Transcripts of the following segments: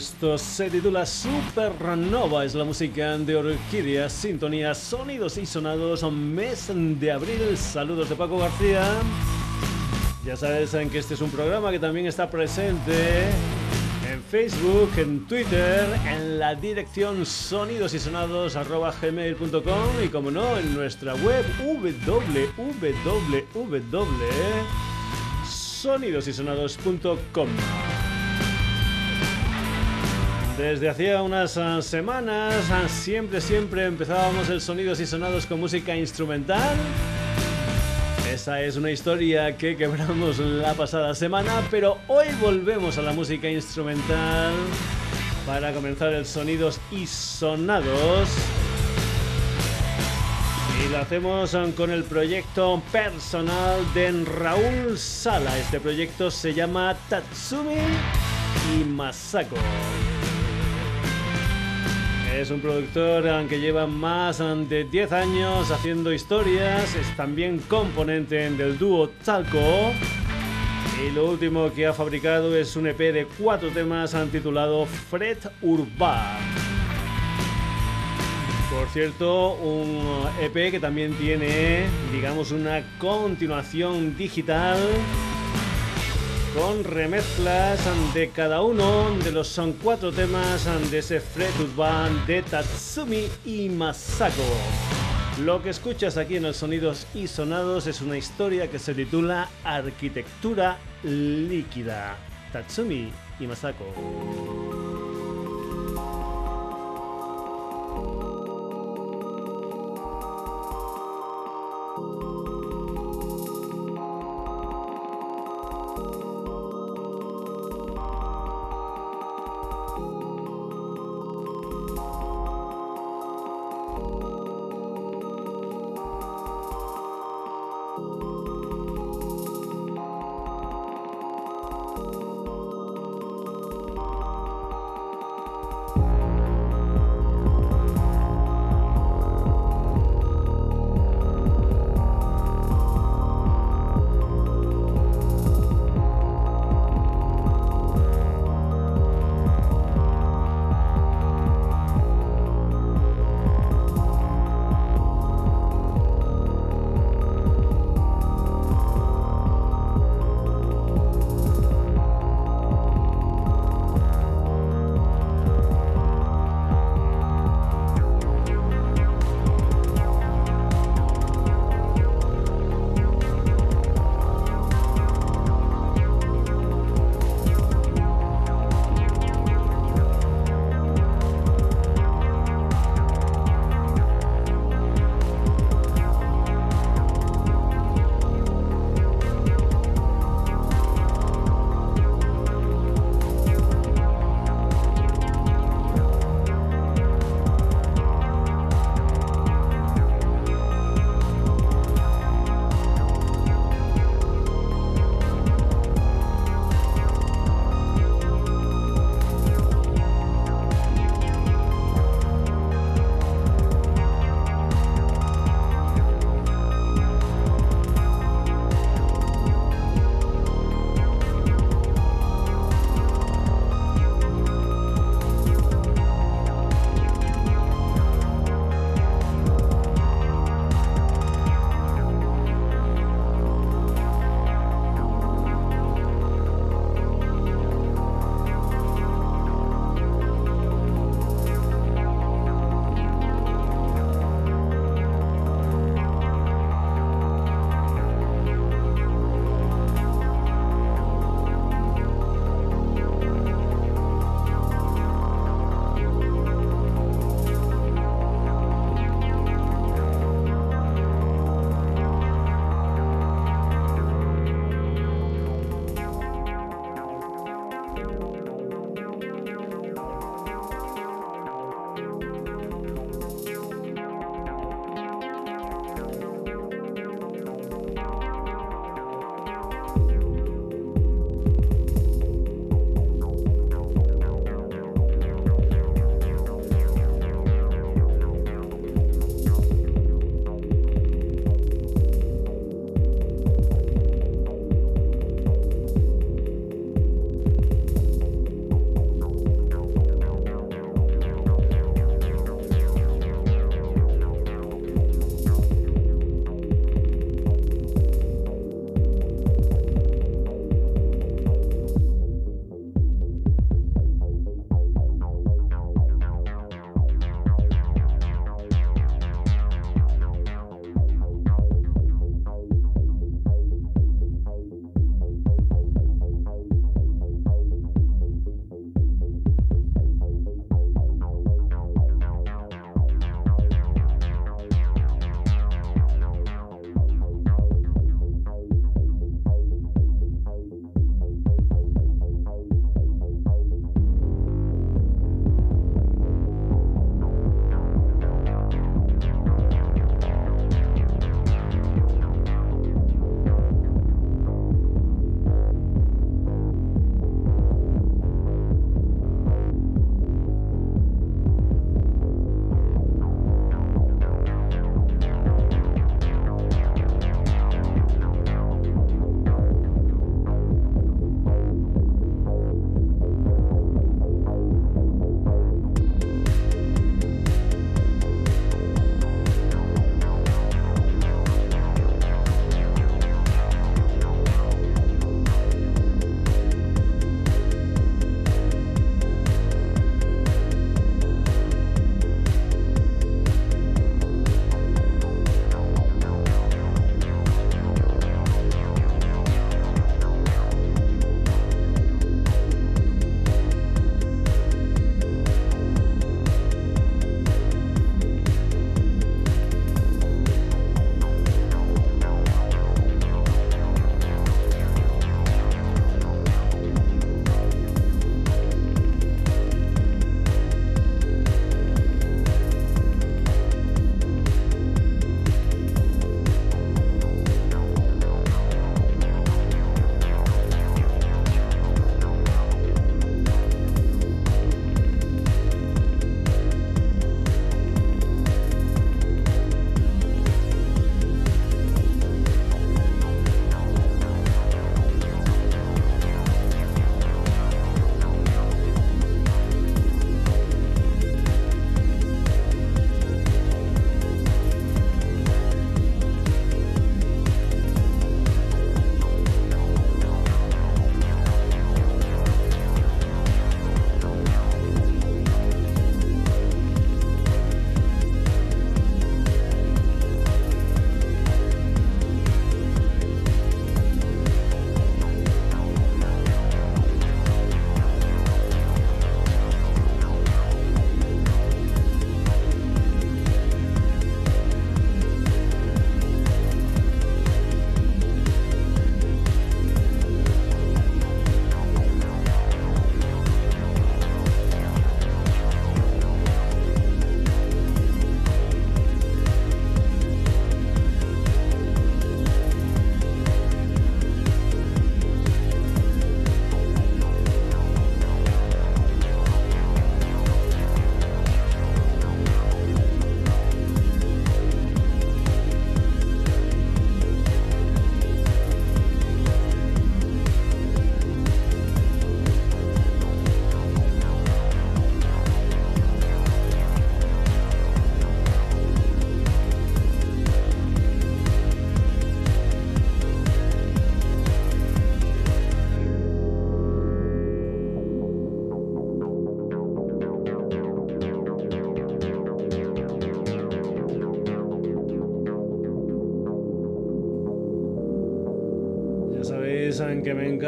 Esto se titula Supernova, es la música de Orquídea, sintonía, sonidos y sonados, mes de abril. Saludos de Paco García. Ya sabes que este es un programa que también está presente en Facebook, en Twitter, en la dirección sonidosysonados.gmail.com y como no, en nuestra web www.sonidosysonados.com. Desde hacía unas ah, semanas ah, siempre, siempre empezábamos el Sonidos y Sonados con música instrumental. Esa es una historia que quebramos la pasada semana, pero hoy volvemos a la música instrumental para comenzar el Sonidos y Sonados. Y lo hacemos ah, con el proyecto personal de Raúl Sala. Este proyecto se llama Tatsumi y Masako. Es un productor que lleva más de 10 años haciendo historias, es también componente del dúo Talco. Y lo último que ha fabricado es un EP de cuatro temas titulado Fred Urban. Por cierto, un EP que también tiene, digamos, una continuación digital con remezclas de cada uno de los son cuatro temas de ese Fred Band de Tatsumi y Masako. Lo que escuchas aquí en los sonidos y sonados es una historia que se titula Arquitectura líquida. Tatsumi y Masako.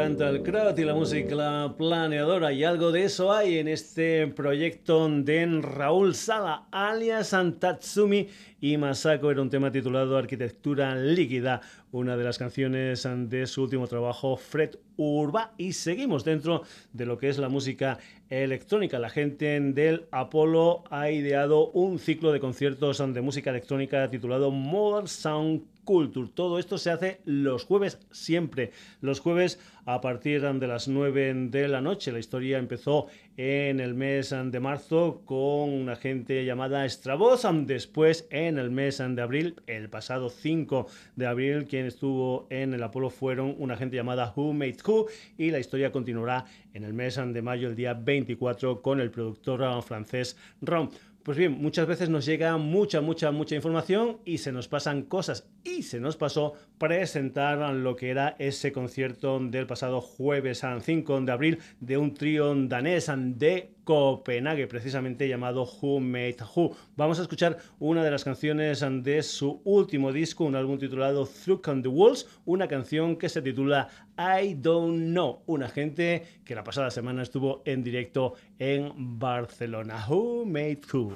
Encanta el crowd y la música planeadora y algo de eso hay en este proyecto de Raúl Sala alias Tatsumi y Masako era un tema titulado Arquitectura líquida, una de las canciones de su último trabajo Fred Urba y seguimos dentro de lo que es la música electrónica. La gente del Apolo ha ideado un ciclo de conciertos de música electrónica titulado Modern Sound Culture. Todo esto se hace los jueves siempre. Los jueves a partir de las 9 de la noche. La historia empezó en el mes de marzo con una gente llamada Stravoz. Después en el mes de abril, el pasado 5 de abril, quien estuvo en el Apolo fueron una gente llamada Who Made Who y la historia continuará en el mes de mayo, el día 24, con el productor francés Ron. Pues bien, muchas veces nos llega mucha, mucha, mucha información y se nos pasan cosas. Y se nos pasó presentar lo que era ese concierto del pasado jueves 5 de abril de un trío danés de Copenhague, precisamente llamado Who Made Who. Vamos a escuchar una de las canciones de su último disco, un álbum titulado Through on the Walls, una canción que se titula I Don't Know, una gente que la pasada semana estuvo en directo en Barcelona. Who Made Who.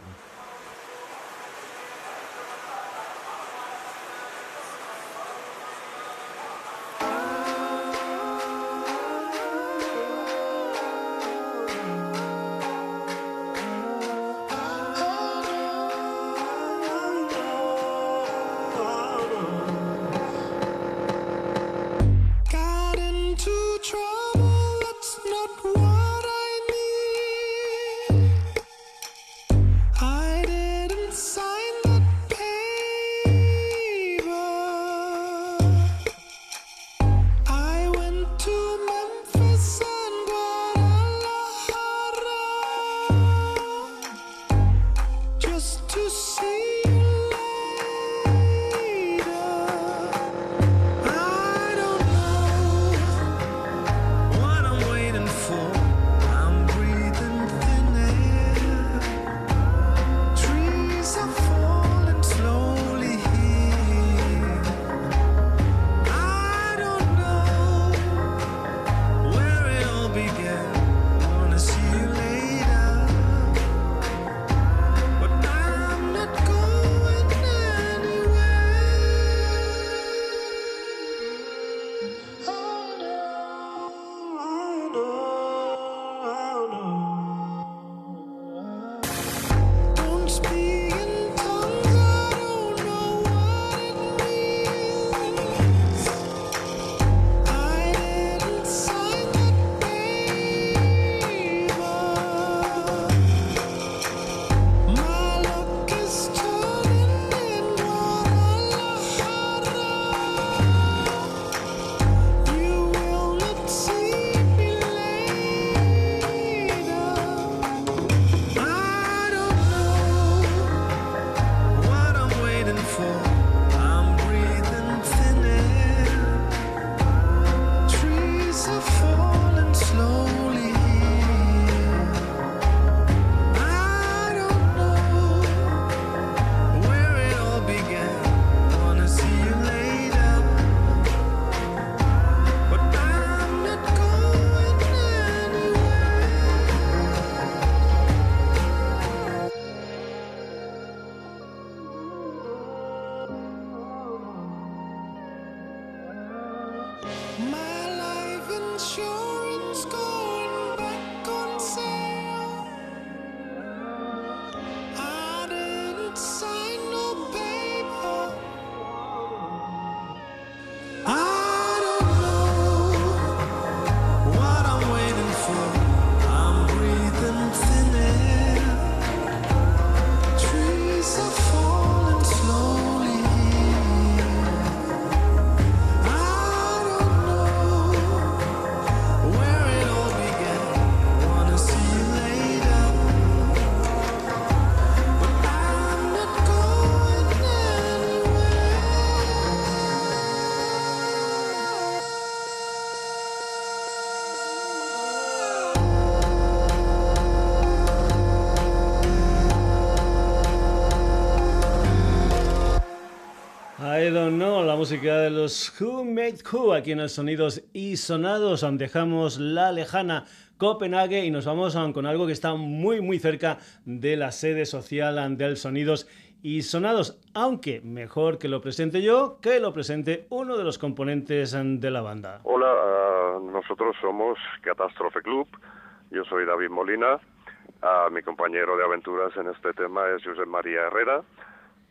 Música de los Who Made Who aquí en los Sonidos y Sonados. Dejamos la lejana Copenhague y nos vamos con algo que está muy muy cerca de la sede social del Sonidos y Sonados, aunque mejor que lo presente yo, que lo presente uno de los componentes de la banda. Hola, ah, nosotros somos Catástrofe Club, yo soy David Molina, ah, mi compañero de aventuras en este tema es José María Herrera.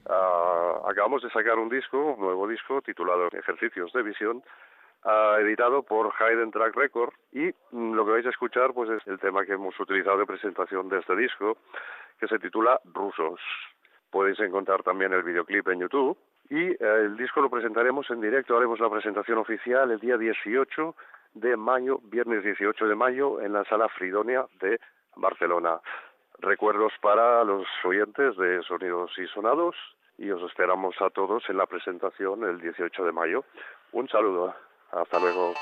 Uh, acabamos de sacar un disco, un nuevo disco titulado Ejercicios de Visión, uh, editado por Hayden Track Record y mm, lo que vais a escuchar pues es el tema que hemos utilizado de presentación de este disco que se titula Rusos. Podéis encontrar también el videoclip en YouTube y uh, el disco lo presentaremos en directo, haremos la presentación oficial el día 18 de mayo, viernes 18 de mayo en la sala Fridonia de Barcelona. Recuerdos para los oyentes de Sonidos y Sonados y os esperamos a todos en la presentación el 18 de mayo. Un saludo. Hasta luego.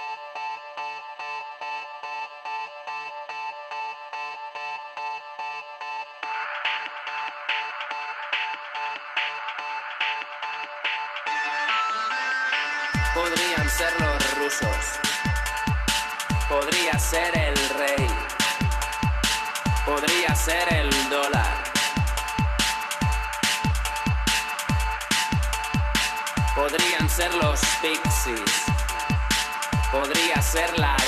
Podría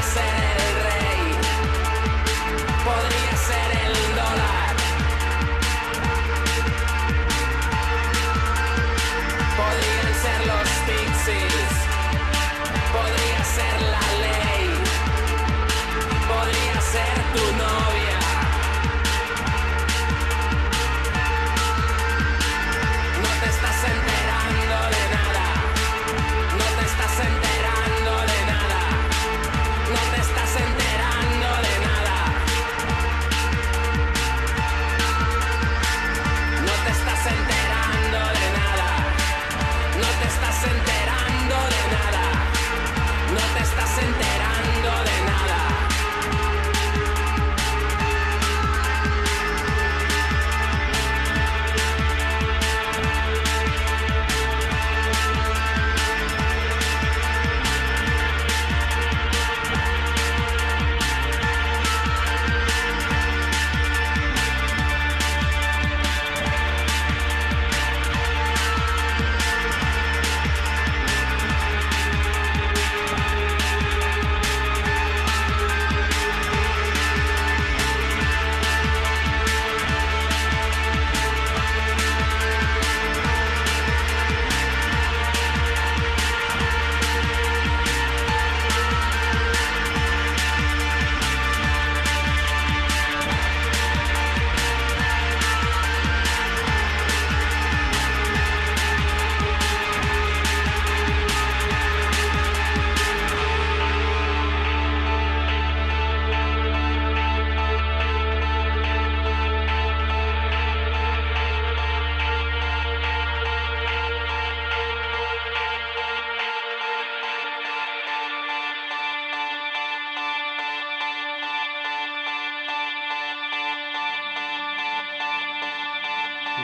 accent.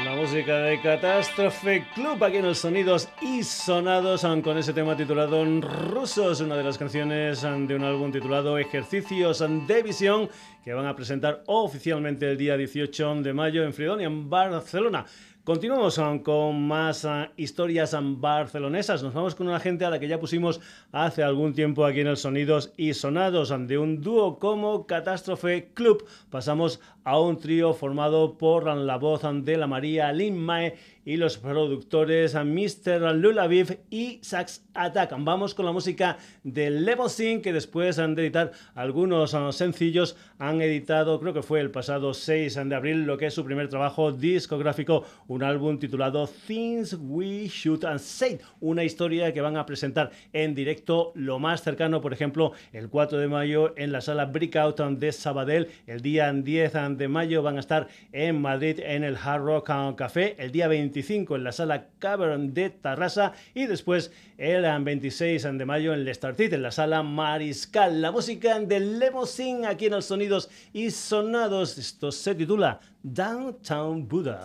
Música de Catástrofe Club aquí en los sonidos y sonados con ese tema titulado Rusos, una de las canciones de un álbum titulado Ejercicios de Visión que van a presentar oficialmente el día 18 de mayo en Fridonia, en Barcelona. Continuamos um, con más uh, historias um, barcelonesas. Nos vamos con una gente a la que ya pusimos hace algún tiempo aquí en el Sonidos y Sonados. De un dúo como Catástrofe Club pasamos a un trío formado por la voz de la María Lin Mae y los productores Mr. Lulaviv y Sax Attack. Vamos con la música de Level que después han de editar algunos ah, sencillos. Han editado, creo que fue el pasado 6 de abril, lo que es su primer trabajo discográfico, un álbum titulado Things We Should and Say, una historia que van a presentar en directo lo más cercano, por ejemplo, el 4 de mayo en la sala Breakout de Sabadell, el día 10 de mayo van a estar en Madrid en el Hard Rock Café, el día 20 en la sala Cavern de Tarrasa y después el 26 de mayo en el Startit en la sala Mariscal. La música de Lemosín aquí en los sonidos y sonados. Esto se titula Downtown Buddha.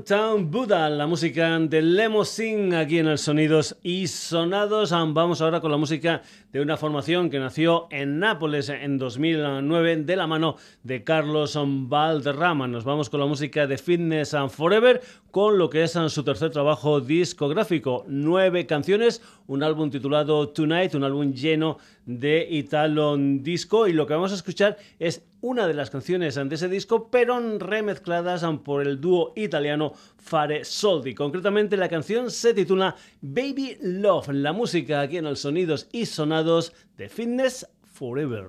Downtown Buddha, la música de Lemosing aquí en el Sonidos y Sonados. Vamos ahora con la música de una formación que nació en Nápoles en 2009 de la mano de Carlos Valderrama. Nos vamos con la música de Fitness and Forever con lo que es su tercer trabajo discográfico. Nueve canciones, un álbum titulado Tonight, un álbum lleno de Italo Disco y lo que vamos a escuchar es una de las canciones de ese disco pero remezcladas por el dúo italiano Fare Soldi. Concretamente la canción se titula Baby Love, la música aquí en el Sonidos y Sonados de Fitness Forever.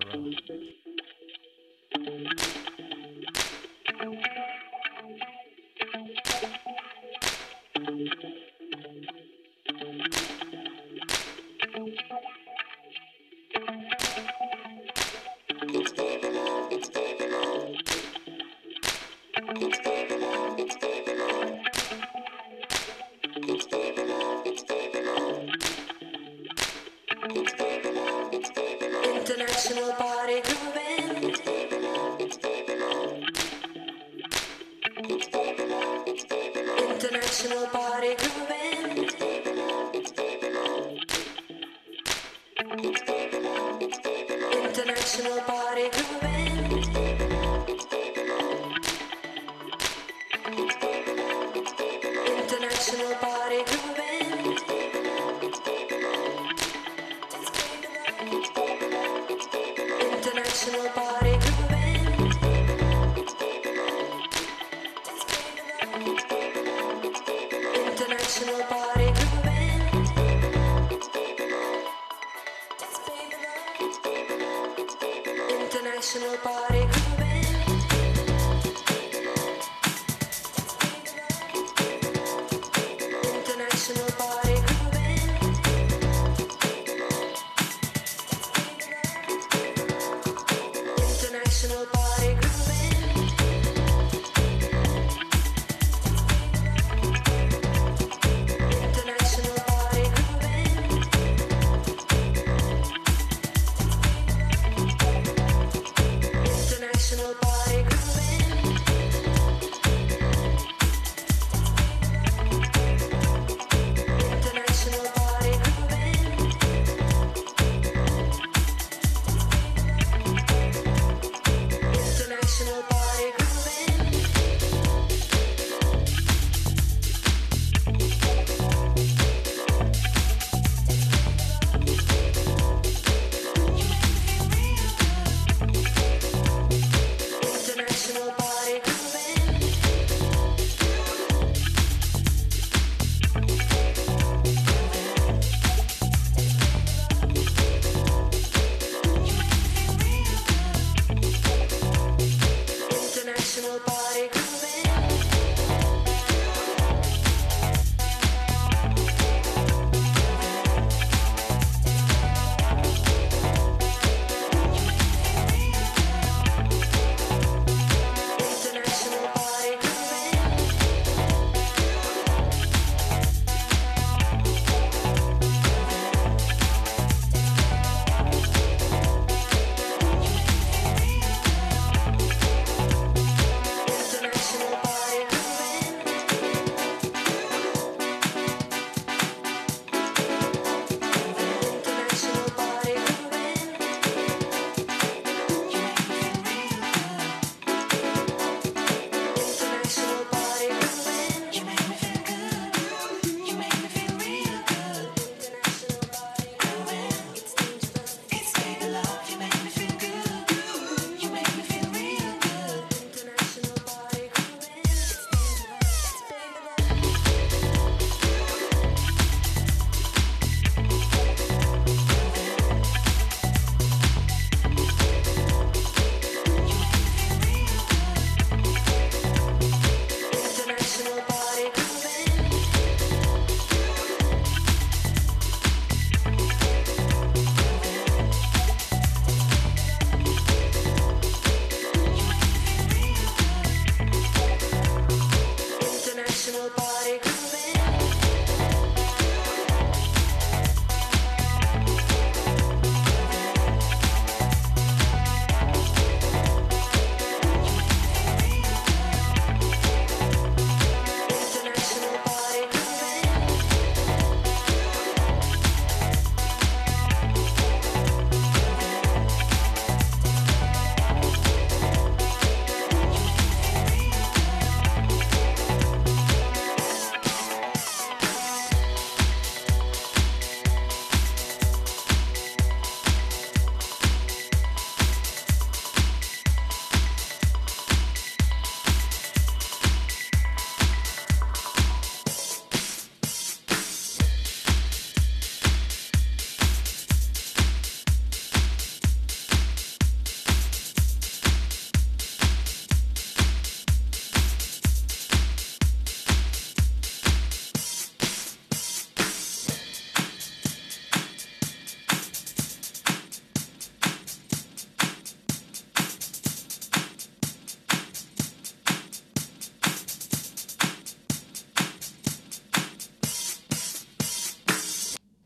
national party.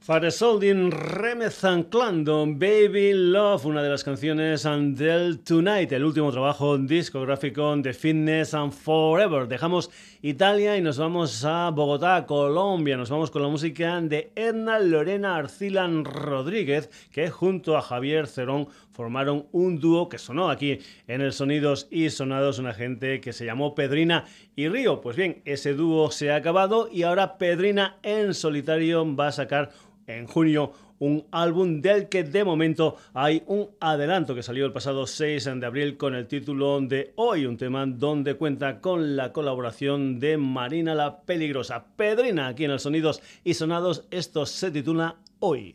Faresoldin remezanclando Baby Love, una de las canciones del Tonight, el último trabajo discográfico de Fitness and Forever. Dejamos Italia y nos vamos a Bogotá, Colombia. Nos vamos con la música de Edna Lorena Arcilan Rodríguez, que junto a Javier Cerón formaron un dúo que sonó aquí en el Sonidos y Sonados, una gente que se llamó Pedrina y Río. Pues bien, ese dúo se ha acabado y ahora Pedrina en solitario va a sacar en junio un álbum del que de momento hay un adelanto que salió el pasado 6 de abril con el título de Hoy, un tema donde cuenta con la colaboración de Marina la Peligrosa. Pedrina aquí en el Sonidos y Sonados, esto se titula Hoy.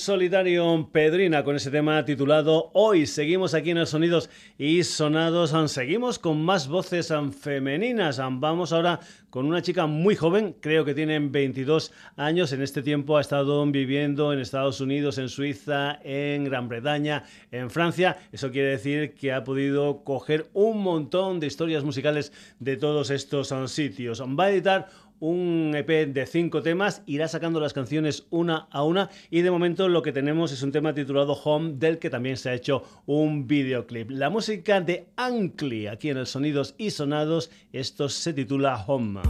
En solitario Pedrina con ese tema titulado Hoy. Seguimos aquí en los Sonidos y Sonados. Seguimos con más voces femeninas. Vamos ahora con una chica muy joven, creo que tiene 22 años. En este tiempo ha estado viviendo en Estados Unidos, en Suiza, en Gran Bretaña, en Francia. Eso quiere decir que ha podido coger un montón de historias musicales de todos estos sitios. Va a editar un EP de cinco temas, irá sacando las canciones una a una y de momento lo que tenemos es un tema titulado Home del que también se ha hecho un videoclip. La música de Ankli aquí en el Sonidos y Sonados, esto se titula Home.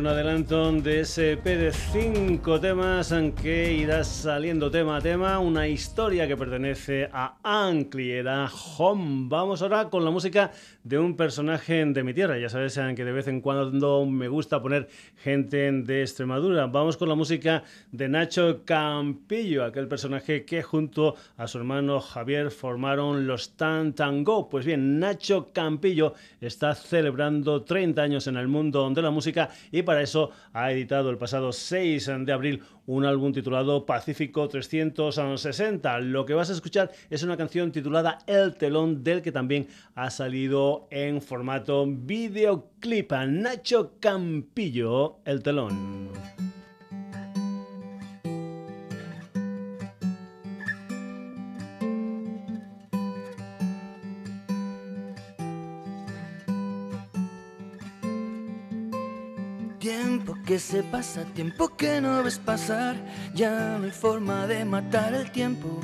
Un adelanto de ese EP de 5 temas en que irá saliendo tema a tema, una historia que pertenece a Ankli, Home. Vamos ahora con la música de un personaje de mi tierra. Ya sabes que de vez en cuando me gusta poner gente de Extremadura. Vamos con la música de Nacho Campillo, aquel personaje que junto a su hermano Javier formaron los Tan Tango. Pues bien, Nacho Campillo está celebrando 30 años en el mundo de la música y para eso ha editado el pasado 6 de abril un álbum titulado Pacífico 360. Lo que vas a escuchar es una canción titulada El telón del que también ha salido en formato videoclip. Nacho Campillo, El telón. Tiempo que se pasa, tiempo que no ves pasar, ya no hay forma de matar el tiempo.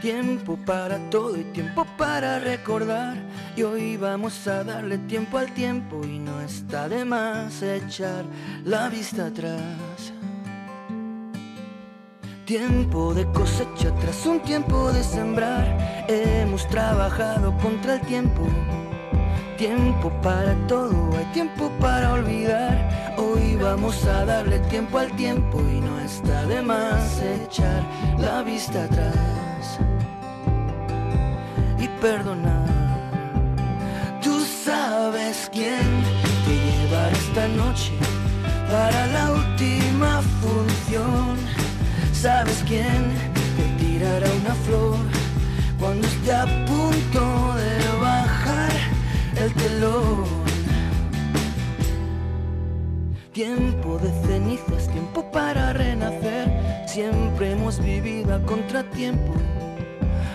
Tiempo para todo y tiempo para recordar. Y hoy vamos a darle tiempo al tiempo y no está de más echar la vista atrás. Tiempo de cosecha tras un tiempo de sembrar. Hemos trabajado contra el tiempo tiempo para todo, hay tiempo para olvidar. Hoy vamos a darle tiempo al tiempo y no está de más echar la vista atrás y perdonar. Tú sabes quién te llevará esta noche para la última función. Sabes quién te tirará una flor cuando esté a punto de bajar el telón. Tiempo de cenizas, tiempo para renacer. Siempre hemos vivido a contratiempo.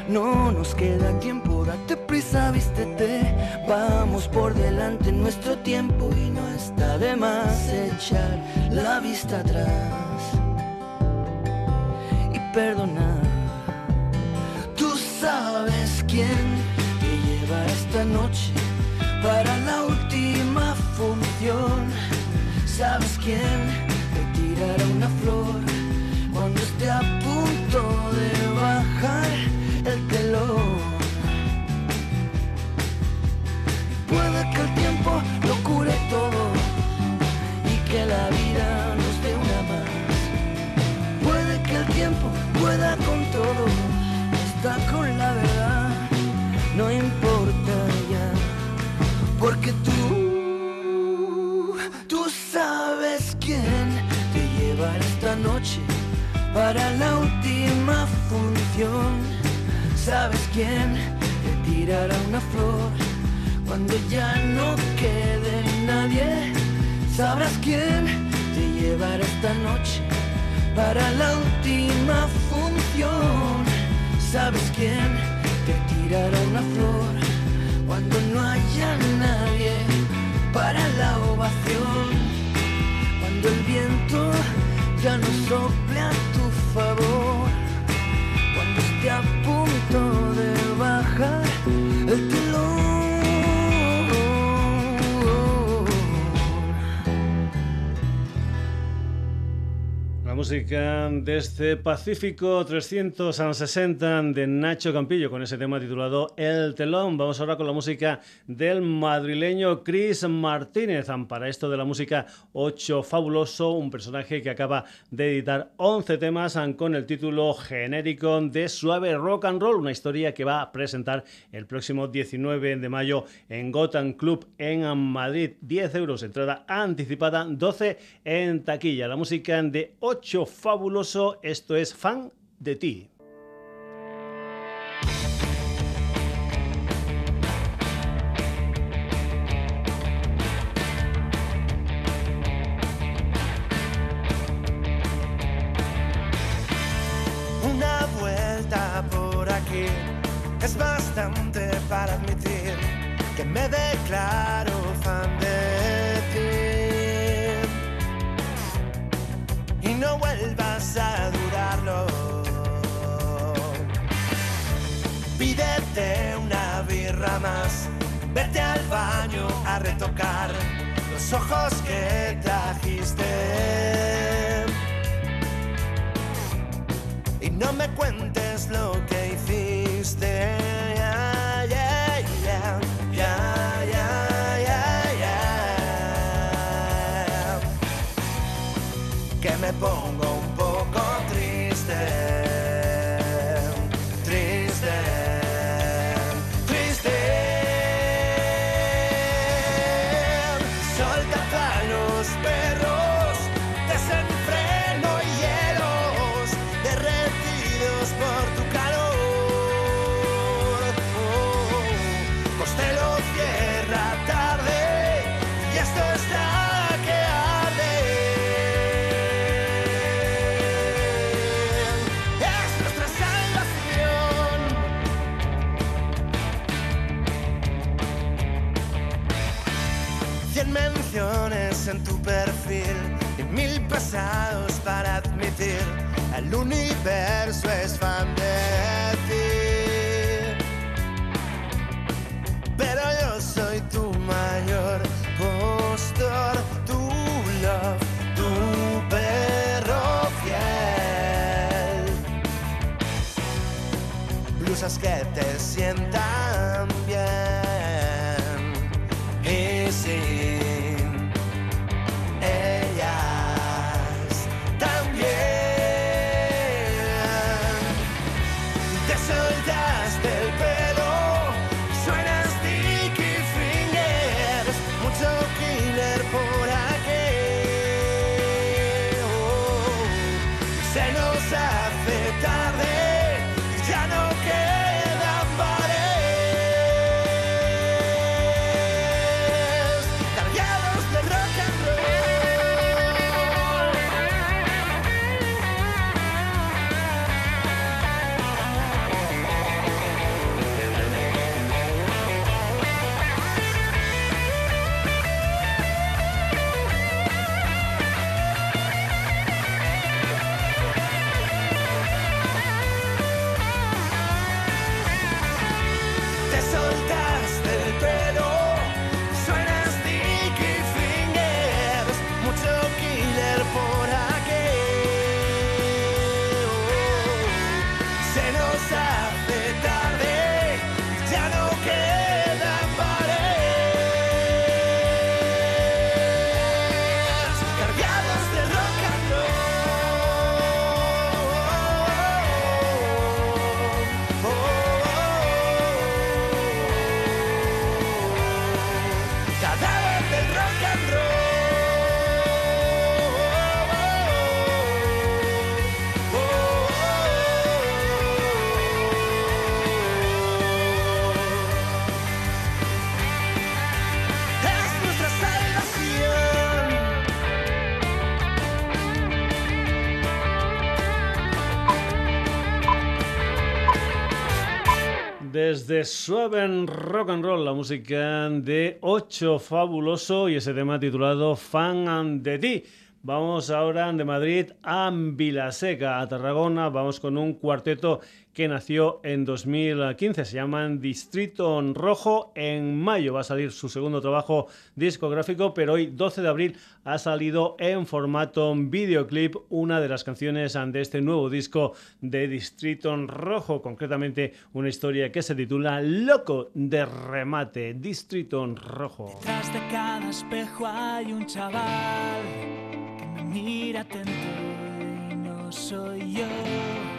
No nos queda tiempo, date prisa, vístete. Vamos por delante en nuestro tiempo y no está de más echar la vista atrás y perdonar. Tú sabes quién te lleva esta noche para la última función. ¿Sabes quién te tirará una flor cuando esté a punto de bajar el telón? Puede que el tiempo lo cure todo y que la vida nos dé una más. Puede que el tiempo pueda con todo, está con la verdad, no importa para la última función. Sabes quién te tirará una flor cuando ya no quede nadie. Sabrás quién te llevará esta noche para la última función. Sabes quién te tirará una flor cuando no haya nadie para la ovación, cuando el viento ya no sople a tu favor, cuando esté música desde este Pacífico 360 de Nacho Campillo con ese tema titulado El telón. Vamos ahora con la música del madrileño Chris Martínez. Para esto de la música 8 Fabuloso, un personaje que acaba de editar 11 temas con el título genérico de Suave Rock and Roll, una historia que va a presentar el próximo 19 de mayo en Gotham Club en Madrid. 10 euros entrada anticipada, 12 en taquilla. La música de 8 fabuloso. Esto es Fan de ti. Una vuelta por aquí es bastante para admitir que me declaro vuelvas a durarlo. Pídete una birra más, vete al baño a retocar los ojos que trajiste. Y no me cuentes lo que hiciste. Ya. Para admitir el universo es fan de ti. Pero yo soy tu mayor postor, tu love, tu perro fiel. Blusas que te sientan Desde Suaven Rock and Roll, la música de 8 Fabuloso y ese tema titulado Fan de ti. Vamos ahora de Madrid a Vilaseca, a Tarragona. Vamos con un cuarteto que nació en 2015. Se llaman Distrito Rojo. En mayo va a salir su segundo trabajo discográfico, pero hoy, 12 de abril, ha salido en formato videoclip una de las canciones de este nuevo disco de Distrito Rojo, concretamente una historia que se titula Loco de remate, Distrito Rojo. Detrás de cada espejo hay un chaval que me mira atento y no soy yo.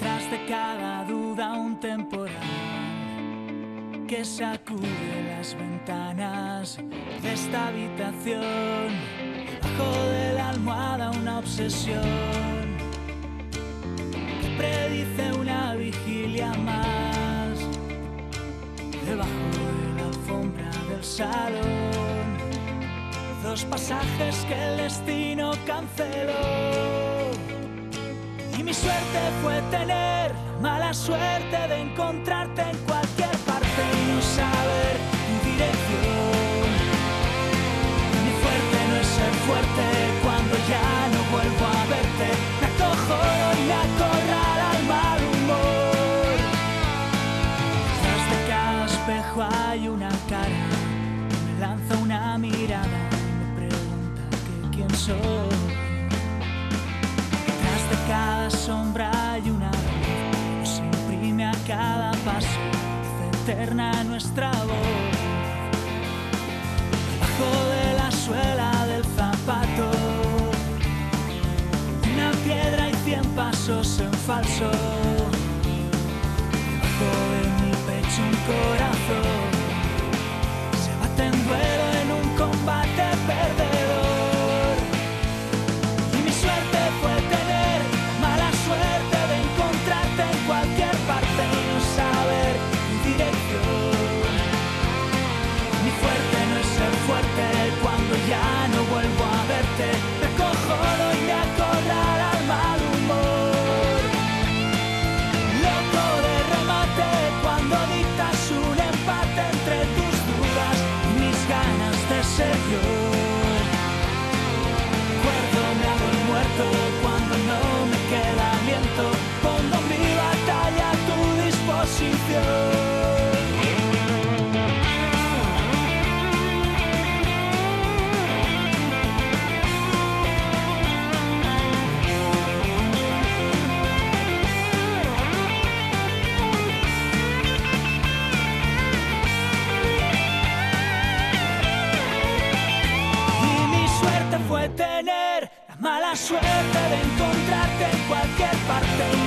Detrás de cada duda un temporal que sacude las ventanas de esta habitación. Debajo de la almohada una obsesión que predice una vigilia más debajo de la alfombra del salón. Dos pasajes que el destino canceló. Mi suerte fue tener mala suerte de encontrarte en cualquier parte y no saber tu dirección. Mi fuerte no es ser fuerte cuando ya no vuelvo a verte. Me acojo y me acorrala el mal humor. De cada espejo hay una cara me lanza una mirada y me pregunta que quién soy. Nuestra voz. Debajo de la suela del zapato, una piedra y cien pasos en falso. Debajo de mi pecho un corazón se bate en duelo la suerte de encontrarte en cualquier parte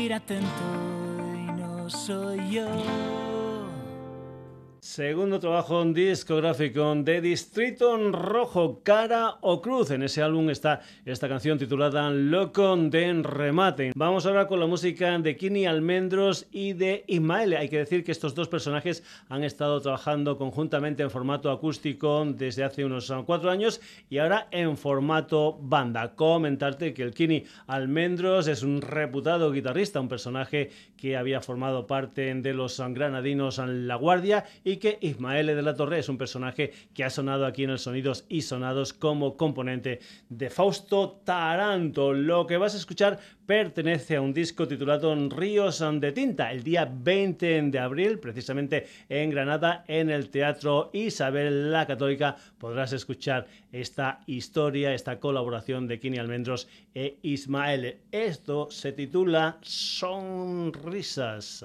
mira atento y no soy yo. Segundo trabajo discográfico de Distrito Rojo, Cara o Cruz. En ese álbum está esta canción titulada Loco de Remate. Vamos ahora con la música de Kini Almendros y de Ismael. Hay que decir que estos dos personajes han estado trabajando conjuntamente en formato acústico desde hace unos cuatro años y ahora en formato banda. Comentarte que el Kini Almendros es un reputado guitarrista, un personaje que había formado parte de los granadinos La Guardia y que Ismael de la Torre es un personaje que ha sonado aquí en el Sonidos y Sonados como componente de Fausto Taranto. Lo que vas a escuchar pertenece a un disco titulado Ríos de Tinta, el día 20 de abril, precisamente en Granada, en el Teatro Isabel la Católica, podrás escuchar esta historia, esta colaboración de Kini Almendros e Ismael. Esto se titula Sonrisas.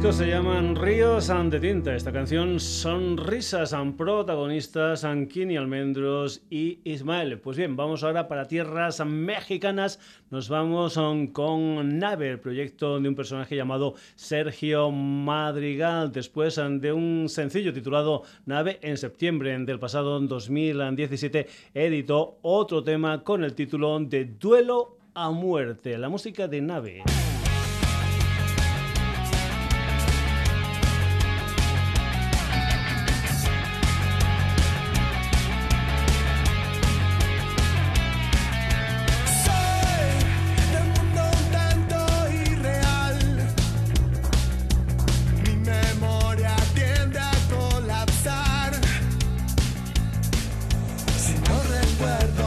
Se llaman Ríos de Tinta. Esta canción Sonrisas, son protagonistas Kini Almendros y Ismael. Pues bien, vamos ahora para tierras mexicanas. Nos vamos con Nave, el proyecto de un personaje llamado Sergio Madrigal. Después de un sencillo titulado Nave, en septiembre del pasado 2017 editó otro tema con el título de Duelo a muerte, la música de Nave. recuerdo.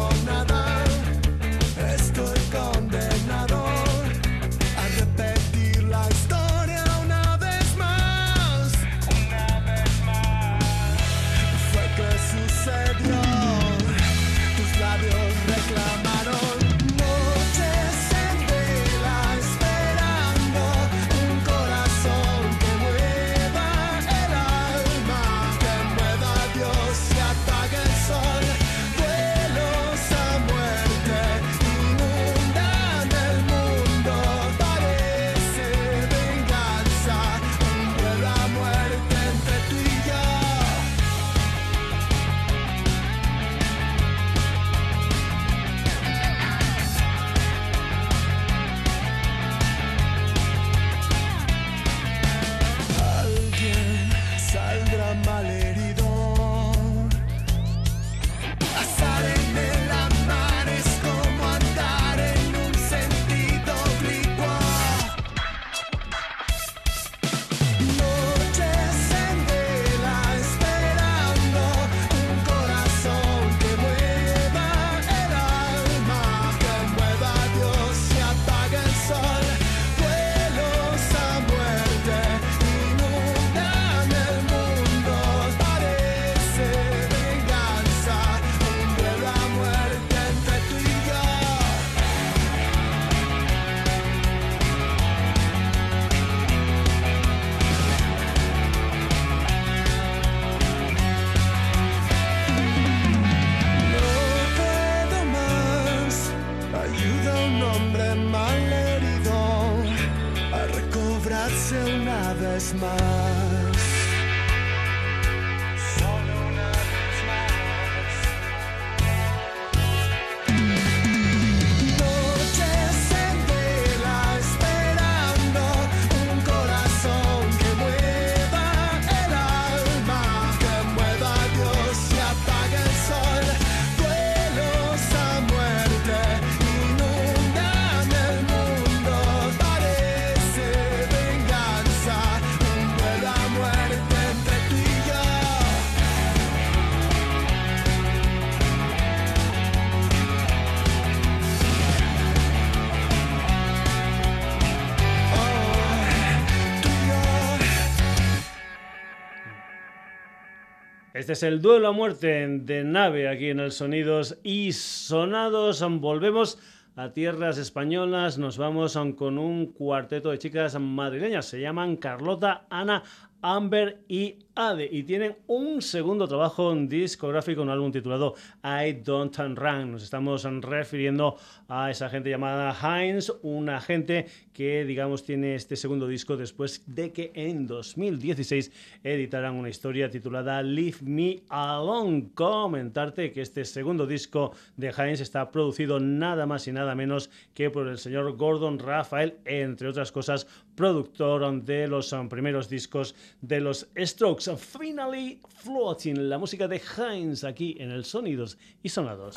Este es el duelo a muerte de nave aquí en el Sonidos y Sonados. Volvemos a tierras españolas. Nos vamos con un cuarteto de chicas madrileñas. Se llaman Carlota, Ana, Amber y Ade. Y tienen un segundo trabajo discográfico, un álbum titulado I Don't Run. Nos estamos refiriendo a esa gente llamada Heinz, una gente que, digamos, tiene este segundo disco después de que en 2016 editaran una historia titulada Leave Me Alone. Comentarte que este segundo disco de Heinz está producido nada más y nada menos que por el señor Gordon Rafael, entre otras cosas, productor de los primeros discos de los Strokes. Finally Floating, la música de Heinz aquí en el Sonidos y Sonados.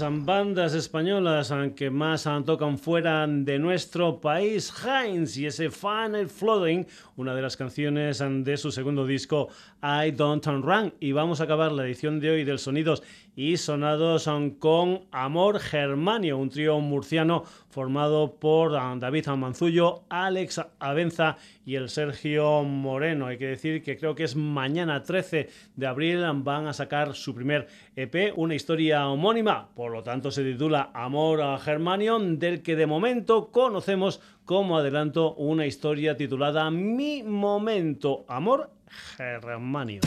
Las bandas españolas que más tocan fuera de nuestro país, Heinz, y ese Final Flooding, una de las canciones de su segundo disco, I Don't Run. Y vamos a acabar la edición de hoy del Sonidos y Sonados con Amor Germanio, un trío murciano formado por David Manzullo, Alex Abenza y el Sergio Moreno. Hay que decir que creo que es mañana 13 de abril van a sacar su primer EP, una historia homónima, por lo tanto se titula Amor Germanio, del que de momento conocemos como adelanto una historia titulada Mi Momento, Amor Germanio.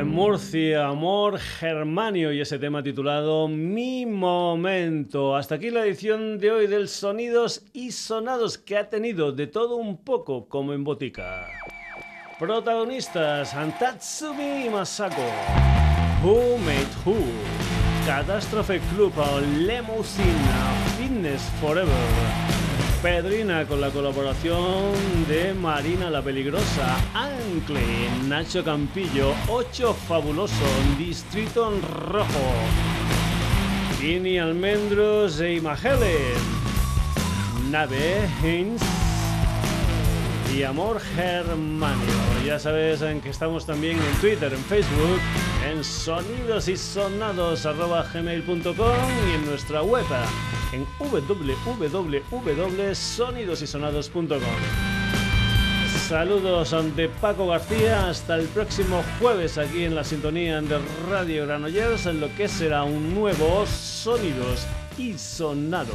Amor Germanio y ese tema titulado Mi Momento. Hasta aquí la edición de hoy del Sonidos y Sonados que ha tenido de todo un poco como en botica. Protagonistas Antatsumi Masako, Who Made Who, Catástrofe Club, Lemousine, Fitness Forever. Pedrina con la colaboración de Marina la Peligrosa, Ancle, Nacho Campillo, Ocho Fabuloso, Distrito en Rojo, Tini Almendros e Imagelen, Nave Hens, y Amor Germanio. Ya sabes en que estamos también en Twitter, en Facebook, en sonidos y y en nuestra web en www.sonidosysonados.com. Saludos ante Paco García, hasta el próximo jueves aquí en la sintonía de Radio Granollers en lo que será un nuevo Sonidos y Sonados.